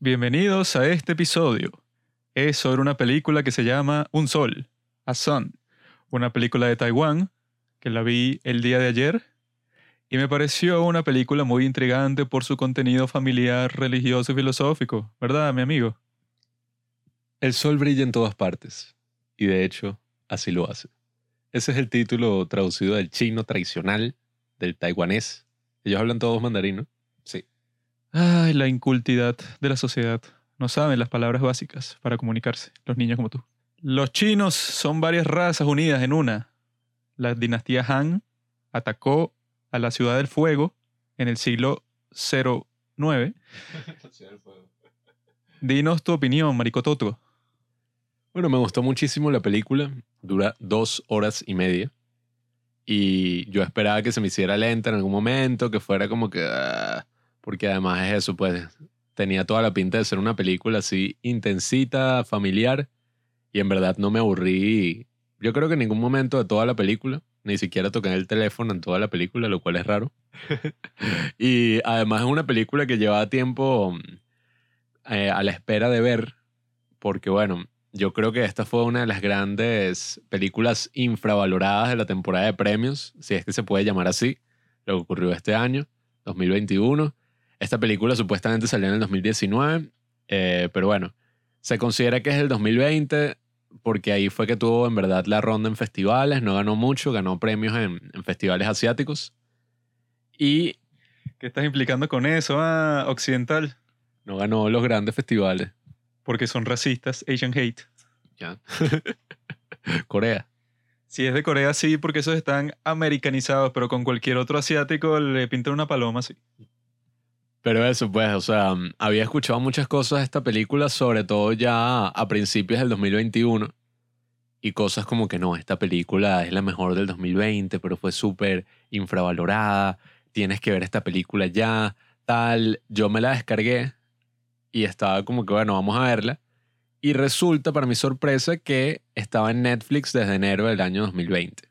Bienvenidos a este episodio. Es sobre una película que se llama Un Sol, A Sun, una película de Taiwán que la vi el día de ayer y me pareció una película muy intrigante por su contenido familiar, religioso y filosófico, ¿verdad, mi amigo? El sol brilla en todas partes, y de hecho, así lo hace. Ese es el título traducido del chino tradicional, del taiwanés. Ellos hablan todos mandarino. Sí. Ay, la incultidad de la sociedad. No saben las palabras básicas para comunicarse, los niños como tú. Los chinos son varias razas unidas en una. La dinastía Han atacó a la Ciudad del Fuego en el siglo 09. Dinos tu opinión, Maricototo. Bueno, me gustó muchísimo la película. Dura dos horas y media. Y yo esperaba que se me hiciera lenta en algún momento, que fuera como que... ah, porque además es eso, pues tenía toda la pinta de ser una película así intensita, familiar. Y en verdad no me aburrí. Yo creo que en ningún momento de toda la película. Ni siquiera toqué el teléfono en toda la película, lo cual es raro. y además es una película que llevaba tiempo eh, a la espera de ver. Porque bueno, yo creo que esta fue una de las grandes películas infravaloradas de la temporada de premios, si es que se puede llamar así, lo que ocurrió este año, 2021. Esta película supuestamente salió en el 2019, eh, pero bueno, se considera que es el 2020 porque ahí fue que tuvo en verdad la ronda en festivales, no ganó mucho, ganó premios en, en festivales asiáticos y ¿Qué estás implicando con eso, ah, occidental? no ganó los grandes festivales. Porque son racistas, Asian hate. Ya. Corea. Si es de Corea, sí, porque esos están americanizados, pero con cualquier otro asiático le pintan una paloma, sí. Pero eso, pues, o sea, mm, había escuchado muchas cosas de esta película, sobre todo ya a principios del 2021. Y cosas como que no, esta película es la mejor del 2020, pero fue súper infravalorada. Tienes que ver esta película ya, tal. Yo me la descargué y estaba como que, bueno, vamos a verla. Y resulta, para mi sorpresa, que estaba en Netflix desde enero del año 2020.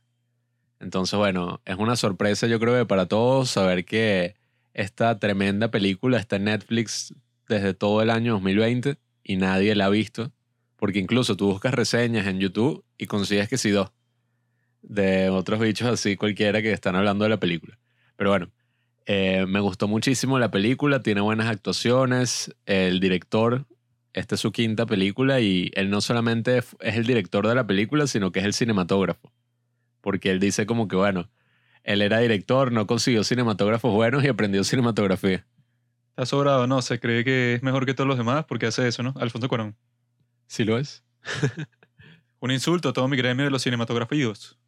Entonces, bueno, es una sorpresa yo creo que para todos saber que esta tremenda película está en Netflix desde todo el año 2020 y nadie la ha visto. Porque incluso tú buscas reseñas en YouTube y consigues que sí dos. De otros bichos así cualquiera que están hablando de la película. Pero bueno, eh, me gustó muchísimo la película, tiene buenas actuaciones. El director, esta es su quinta película y él no solamente es el director de la película, sino que es el cinematógrafo. Porque él dice como que, bueno, él era director, no consiguió cinematógrafos buenos y aprendió cinematografía. Está sobrado, no, se cree que es mejor que todos los demás porque hace eso, ¿no? Alfonso Cuarón. ¿Sí lo es? Un insulto a todo mi gremio de los cinematografíos.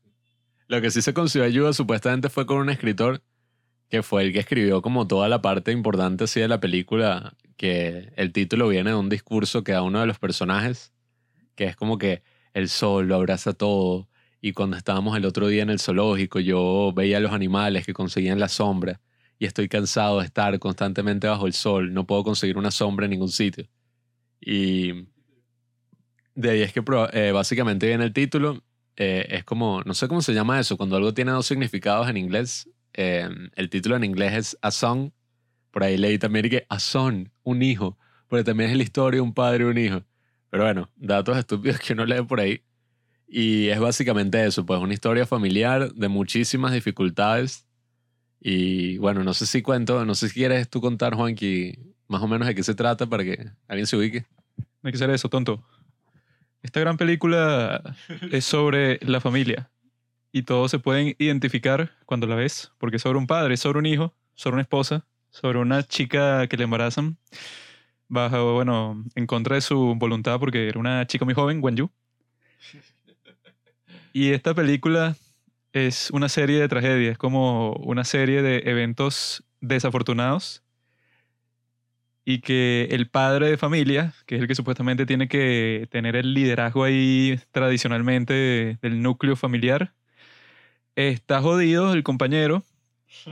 Lo que sí se consiguió ayuda supuestamente fue con un escritor que fue el que escribió como toda la parte importante así de la película, que el título viene de un discurso que da uno de los personajes, que es como que el sol lo abraza todo, y cuando estábamos el otro día en el zoológico yo veía a los animales que conseguían la sombra, y estoy cansado de estar constantemente bajo el sol, no puedo conseguir una sombra en ningún sitio. Y de ahí es que eh, básicamente viene el título, eh, es como, no sé cómo se llama eso, cuando algo tiene dos significados en inglés, eh, el título en inglés es A Song, por ahí leí también que A Son, un hijo, porque también es la historia de un padre y un hijo. Pero bueno, datos estúpidos que uno lee por ahí. Y es básicamente eso, pues una historia familiar de muchísimas dificultades. Y bueno, no sé si cuento, no sé si quieres tú contar, Juanqui, más o menos de qué se trata para que alguien se ubique. No hay que ser eso, tonto. Esta gran película es sobre la familia. Y todos se pueden identificar cuando la ves, porque es sobre un padre, sobre un hijo, sobre una esposa, sobre una chica que le embarazan, bajo, bueno, en contra de su voluntad, porque era una chica muy joven, Wen Yu. Y esta película es una serie de tragedias, como una serie de eventos desafortunados y que el padre de familia, que es el que supuestamente tiene que tener el liderazgo ahí tradicionalmente de- del núcleo familiar, está jodido el compañero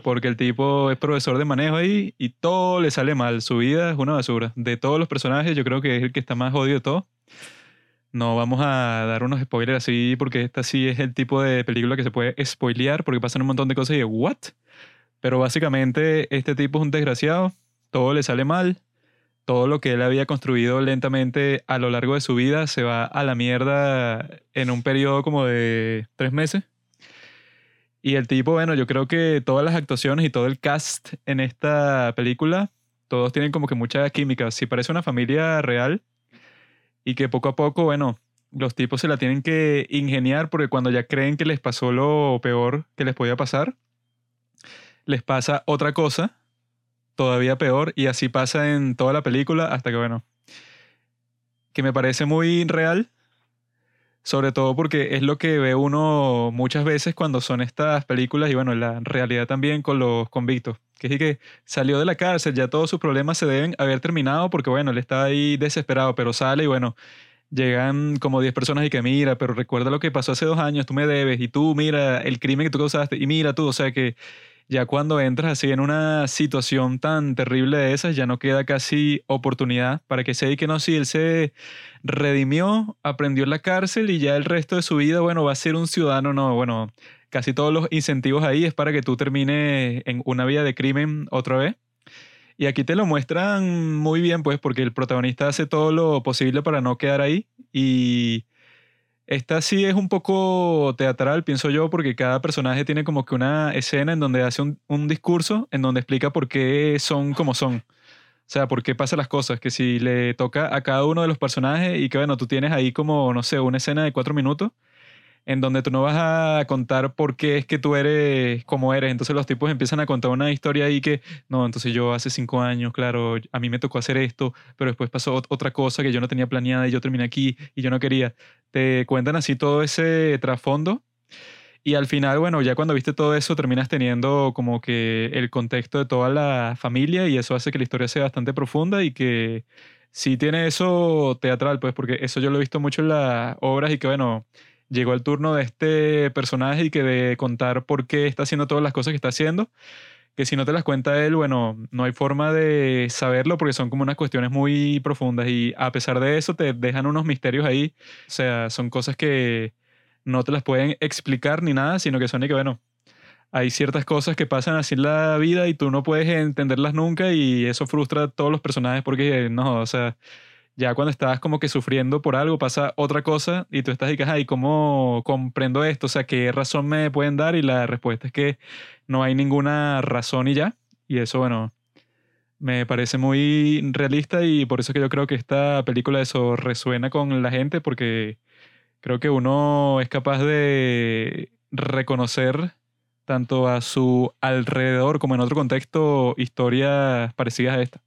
porque el tipo es profesor de manejo ahí y todo le sale mal. Su vida es una basura. De todos los personajes, yo creo que es el que está más jodido de todo. No vamos a dar unos spoilers así porque esta sí es el tipo de película que se puede spoilear porque pasan un montón de cosas y de ¿what? Pero básicamente este tipo es un desgraciado, todo le sale mal, todo lo que él había construido lentamente a lo largo de su vida se va a la mierda en un periodo como de tres meses. Y el tipo, bueno, yo creo que todas las actuaciones y todo el cast en esta película, todos tienen como que mucha química. Si parece una familia real y que poco a poco, bueno, los tipos se la tienen que ingeniar porque cuando ya creen que les pasó lo peor que les podía pasar, les pasa otra cosa todavía peor y así pasa en toda la película hasta que, bueno, que me parece muy real, sobre todo porque es lo que ve uno muchas veces cuando son estas películas y bueno, la realidad también con los convictos, que es que salió de la cárcel, ya todos sus problemas se deben haber terminado porque bueno, él está ahí desesperado, pero sale y bueno, llegan como 10 personas y que mira, pero recuerda lo que pasó hace dos años, tú me debes y tú mira el crimen que tú causaste y mira tú, o sea que ya cuando entras así en una situación tan terrible de esas, ya no queda casi oportunidad para que se que no, si él se redimió, aprendió en la cárcel y ya el resto de su vida, bueno, va a ser un ciudadano, no, bueno, casi todos los incentivos ahí es para que tú termines en una vida de crimen otra vez. Y aquí te lo muestran muy bien, pues, porque el protagonista hace todo lo posible para no quedar ahí y esta sí es un poco teatral, pienso yo, porque cada personaje tiene como que una escena en donde hace un, discurso, en donde explica por qué son como son. O sea, por qué pasan las cosas, que si le toca a cada uno de los personajes y que bueno, tú tienes ahí como, no sé, una escena de cuatro minutos en donde tú no vas a contar por qué es que tú eres como eres. Entonces los tipos empiezan a contar una historia ahí que, no, entonces yo hace cinco años, claro, a mí me tocó hacer esto, pero después pasó otra cosa que yo no tenía planeada y yo terminé aquí y yo no quería. Te cuentan así todo ese trasfondo. Y al final, bueno, ya cuando viste todo eso, terminas teniendo como que el contexto de toda la familia y eso hace que la historia sea bastante profunda y que sí tiene eso teatral, pues, porque eso yo lo he visto mucho en las obras y que, bueno, llegó el turno de este personaje y que de contar por qué está haciendo todas las cosas que está haciendo. Que si no te las cuenta él, bueno, no hay forma de saberlo porque son como unas cuestiones muy profundas y a pesar de eso te dejan unos misterios ahí. O sea, son cosas que no te las pueden explicar ni nada, sino que son y que, bueno, hay ciertas cosas que pasan así en la vida y tú no puedes entenderlas nunca y eso frustra a todos los personajes porque, no, o sea, ya cuando estás como que sufriendo por algo, pasa otra cosa y tú estás y que, ¿y cómo comprendo esto? O sea, ¿qué razón me pueden dar? Y la respuesta es que no hay ninguna razón y ya. Y eso, bueno, me parece muy realista y por eso que yo creo que esta película eso resuena con la gente porque creo que uno es capaz de reconocer tanto a su alrededor como en otro contexto historias parecidas a esta.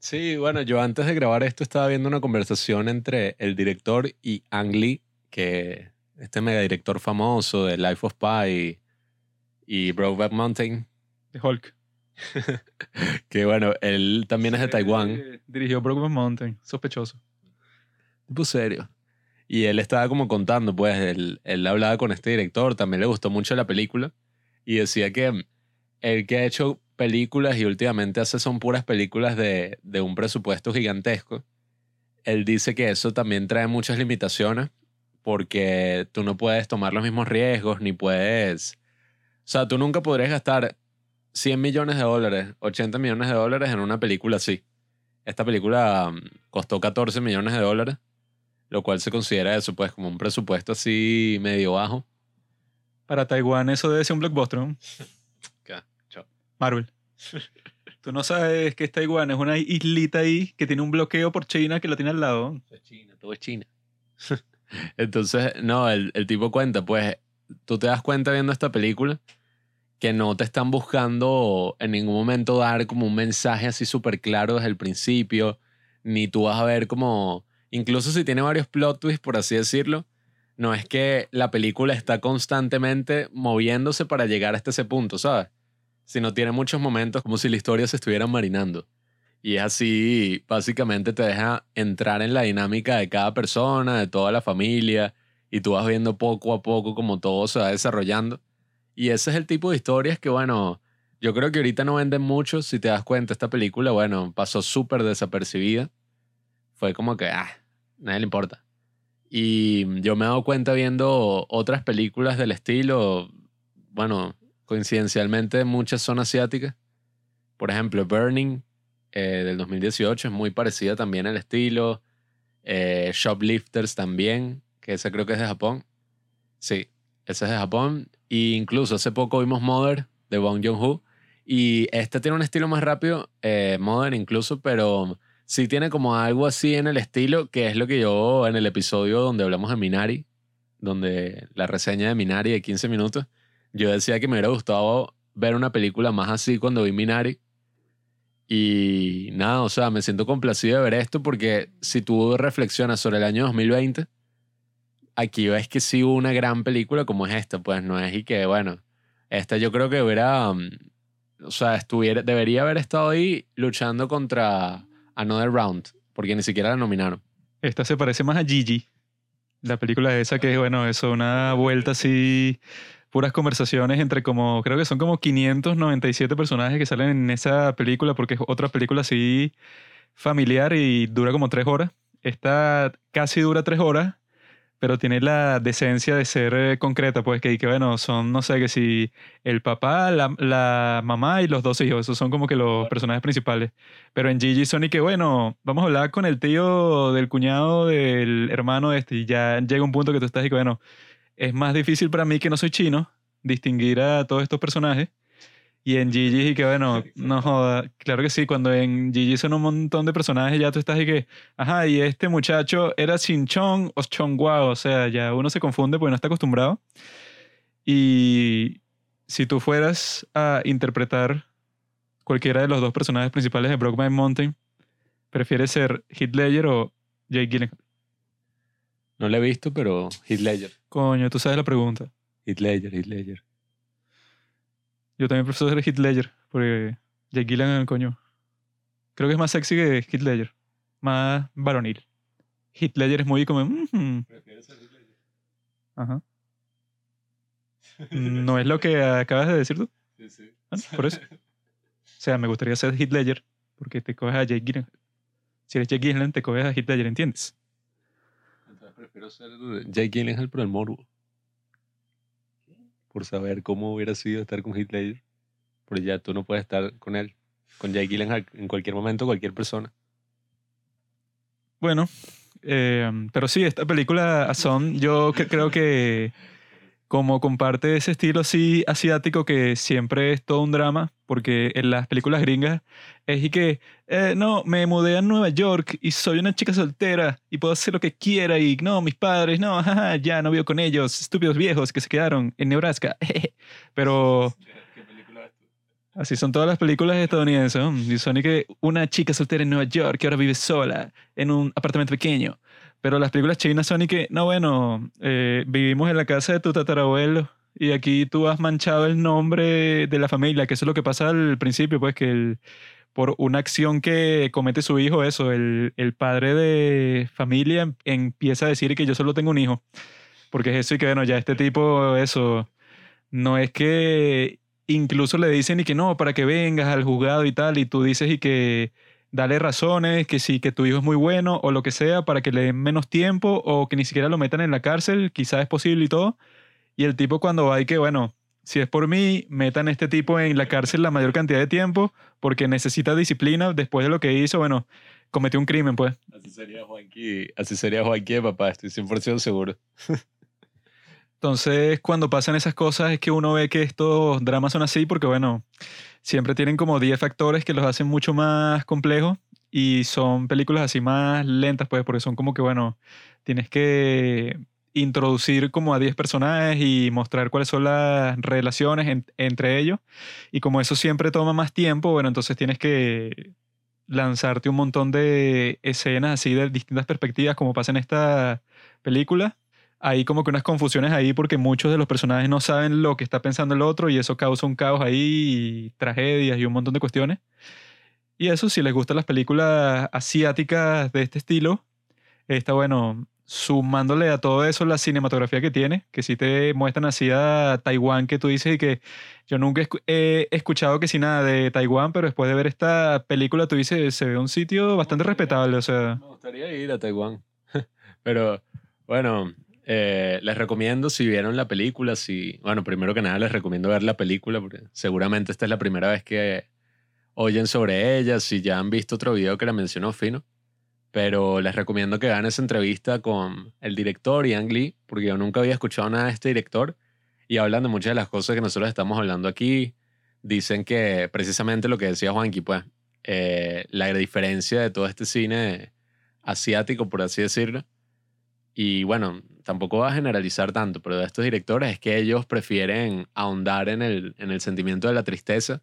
Sí, bueno, yo antes de grabar esto estaba viendo una conversación entre el director y Ang Lee, que este mega director famoso de Life of Pi y, Brokeback Mountain. De Hulk. que bueno, él también es de Taiwán. Dirigió Brokeback Mountain, sospechoso. Tipo serio. Y él estaba como contando, pues, él, él hablaba con este director, también le gustó mucho la película, y decía que el que ha hecho películas y últimamente hace son puras películas de, de un presupuesto gigantesco. Él dice que eso también trae muchas limitaciones porque tú no puedes tomar los mismos riesgos ni puedes... O sea, tú nunca podrías gastar 100 millones de dólares, 80 millones de dólares en una película así. Esta película um, costó 14 millones de dólares, lo cual se considera eso, pues, como un presupuesto así medio bajo. Para Taiwán eso debe ser un blockbuster, ¿no? Marvel. Tú no sabes que es Taiwán, es una islita ahí que tiene un bloqueo por China que lo tiene al lado. Es China, todo es China. Entonces, no, el, el tipo cuenta, pues, tú te das cuenta viendo esta película que no te están buscando en ningún momento dar como un mensaje así súper claro desde el principio, ni tú vas a ver como, incluso si tiene varios plot twists, por así decirlo, no es que la película está constantemente moviéndose para llegar hasta ese punto, ¿sabes? Sino tiene muchos momentos como si la historia se estuviera marinando. Y es así, básicamente te deja entrar en la dinámica de cada persona, de toda la familia, y tú vas viendo poco a poco como todo se va desarrollando. Y ese es el tipo de historias que, bueno, yo creo que ahorita no venden mucho, si te das cuenta, esta película, bueno, pasó súper desapercibida. Fue como que, ah, nadie le importa. Y yo me he dado cuenta viendo otras películas del estilo, bueno, coincidencialmente muchas son asiáticas. Por ejemplo, Burning eh, del 2018, es muy parecida también al estilo. Eh, Shoplifters también, que esa creo que es de Japón. Sí, esa es de Japón. Y incluso hace poco vimos Mother de Bong Joon-ho. Y esta tiene un estilo más rápido, eh, Mother incluso, pero sí tiene como algo así en el estilo, que es lo que yo en el episodio donde hablamos de Minari, donde la reseña de Minari de 15 minutos, yo decía que me hubiera gustado ver una película más así cuando vi Minari. Y nada, o sea, me siento complacido de ver esto porque si tú reflexionas sobre el año 2020, aquí ves que sí hubo una gran película como es esta, pues no es y que, bueno, esta yo creo que hubiera, mm, o sea, estuviera, debería haber estado ahí luchando contra Another Round, porque ni siquiera la nominaron. Esta se parece más a Gigi, la película esa que es, bueno, eso, una vuelta así puras conversaciones entre como, creo que son como 597 personajes que salen en esa película porque es otra película así familiar y dura como tres horas. Esta casi dura tres horas, pero tiene la decencia de ser eh, concreta, pues que, que bueno, son, no sé, que si el papá, la, la, mamá y los dos hijos, esos son como que los personajes principales. Pero en Gigi son y que, bueno, vamos a hablar con el tío del cuñado del hermano este y ya llega un punto que tú estás y que, bueno, es más difícil para mí que no soy chino distinguir a todos estos personajes. Y en Gigi, y que bueno, no joda, claro que sí, cuando en Gigi son un montón de personajes, ya tú estás y que, ajá, y este muchacho era Chong o Chongwa, o sea, ya uno se confunde porque no está acostumbrado. Y si tú fueras a interpretar cualquiera de los dos personajes principales de Brokeback Mountain, ¿prefieres ser Heath Ledger o Jake Gyllenhaal? No lo he visto, pero Heath Ledger. Coño, tú sabes la pregunta. Heath Ledger, Heath Ledger. Yo también prefiero ser Heath Ledger, porque Jake Gyllenhaal, coño. Creo que es más sexy que Heath Ledger. Más varonil. Heath Ledger es muy como... Mm ¿Prefieres ser Heath Ledger? Ajá. ¿No es lo que acabas de decir tú? Sí, sí. Ah, por eso. O sea, me gustaría ser Heath Ledger, porque te coges a Jake Gyllenhaal. Si eres Jake Gyllenhaal, te coges a Heath Ledger, ¿entiendes? Prefiero ser Jake Gyllenhaal por el morbo. Por saber cómo hubiera sido estar con Ledger. Porque ya tú no puedes estar con él. Con Jake Gyllenhaal en cualquier momento, cualquier persona. Bueno, eh, pero sí, esta película Son, yo creo que como comparte ese estilo así asiático que siempre es todo un drama, porque en las películas gringas es y que, eh, no, me mudé a Nueva York y soy una chica soltera y puedo hacer lo que quiera y no, mis padres, no, jaja, ya no vivo con ellos, estúpidos viejos que se quedaron en Nebraska. Pero... Así son todas las películas estadounidenses. Y son y que una chica soltera en Nueva York que ahora vive sola en un apartamento pequeño. Pero las películas chinas son y que, no, bueno, eh, vivimos en la casa de tu tatarabuelo y aquí tú has manchado el nombre de la familia, que eso es lo que pasa al principio, pues que por una acción que comete su hijo, eso, el, el padre de familia em, empieza a decir que yo solo tengo un hijo. Porque es eso y que, bueno, ya este tipo, eso, no es que incluso le dicen y que no, para que vengas al juzgado y tal, y tú dices y que dale razones, que sí, que tu hijo es muy bueno o lo que sea, para que le den menos tiempo o que ni siquiera lo metan en la cárcel, quizás es posible y todo. Y el tipo cuando va y que, bueno, si es por mí, metan a este tipo en la cárcel la mayor cantidad de tiempo porque necesita disciplina después de lo que hizo, bueno, cometió un crimen, pues. Así sería Juanqui, así sería Juanqui papá, estoy 100% seguro. Entonces, cuando pasan esas cosas es que uno ve que estos dramas son así porque, bueno, siempre tienen como 10 factores que los hacen mucho más complejos y son películas así más lentas, pues, porque son como que, bueno, tienes que introducir como a 10 personajes y mostrar cuáles son las relaciones entre ellos. Y como eso siempre toma más tiempo, bueno, entonces tienes que lanzarte un montón de escenas así de distintas perspectivas, como pasa en esta película hay como que unas confusiones ahí porque muchos de los personajes no saben lo que está pensando el otro y eso causa un caos ahí, y tragedias y un montón de cuestiones. Y eso, si les gustan las películas asiáticas de este estilo, está bueno, sumándole a todo eso la cinematografía que tiene, que si te muestran así a Taiwán, que tú dices y que yo nunca he escuchado que si nada de Taiwán, pero después de ver esta película tú dices, se ve un sitio bastante respetable, o sea... Me gustaría ir a Taiwán, pero bueno, eh, les recomiendo si vieron la película, si, bueno, primero que nada les recomiendo ver la película porque seguramente esta es la primera vez que oyen sobre ella, si ya han visto otro video que la mencionó Fino. Pero les recomiendo que vean esa entrevista con el director Ian Lee, porque yo nunca había escuchado nada de este director. Y hablan de muchas de las cosas que nosotros estamos hablando aquí. Dicen que precisamente lo que decía Juanqui, pues, eh, la diferencia de todo este cine asiático, por así decirlo. Y bueno, tampoco va a generalizar tanto, pero de estos directores es que ellos prefieren ahondar en el, en el sentimiento de la tristeza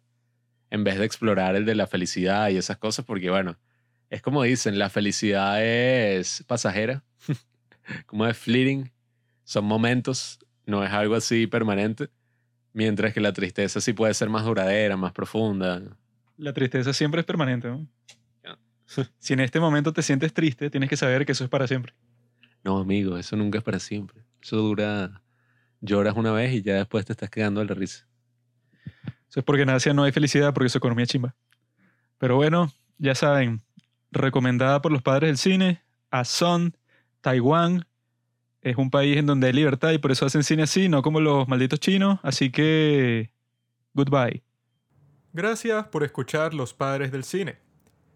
en vez de explorar el de la felicidad y esas cosas, porque bueno, es como dicen, la felicidad es pasajera, como es fleeting, son momentos, no es algo así permanente, mientras que la tristeza sí puede ser más duradera, más profunda. La tristeza siempre es permanente, ¿no? si en este momento te sientes triste, tienes que saber que eso es para siempre. No, amigo, eso nunca es para siempre. Eso dura, lloras una vez y ya después te estás quedando de la risa. Eso es porque en Asia no hay felicidad, porque su economía es chimba. Pero bueno, ya saben, recomendada por los padres del cine, a Son, Taiwán. Es un país en donde hay libertad y por eso hacen cine así, no como los malditos chinos. Así que, goodbye. Gracias por escuchar Los Padres del Cine.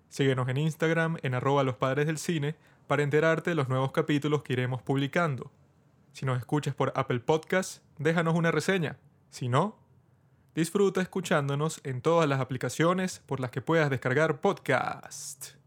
Síguenos en Instagram en arroba los padres del cine para enterarte de los nuevos capítulos que iremos publicando. Si nos escuchas por Apple Podcast, déjanos una reseña. Si no, disfruta escuchándonos en todas las aplicaciones por las que puedas descargar podcast.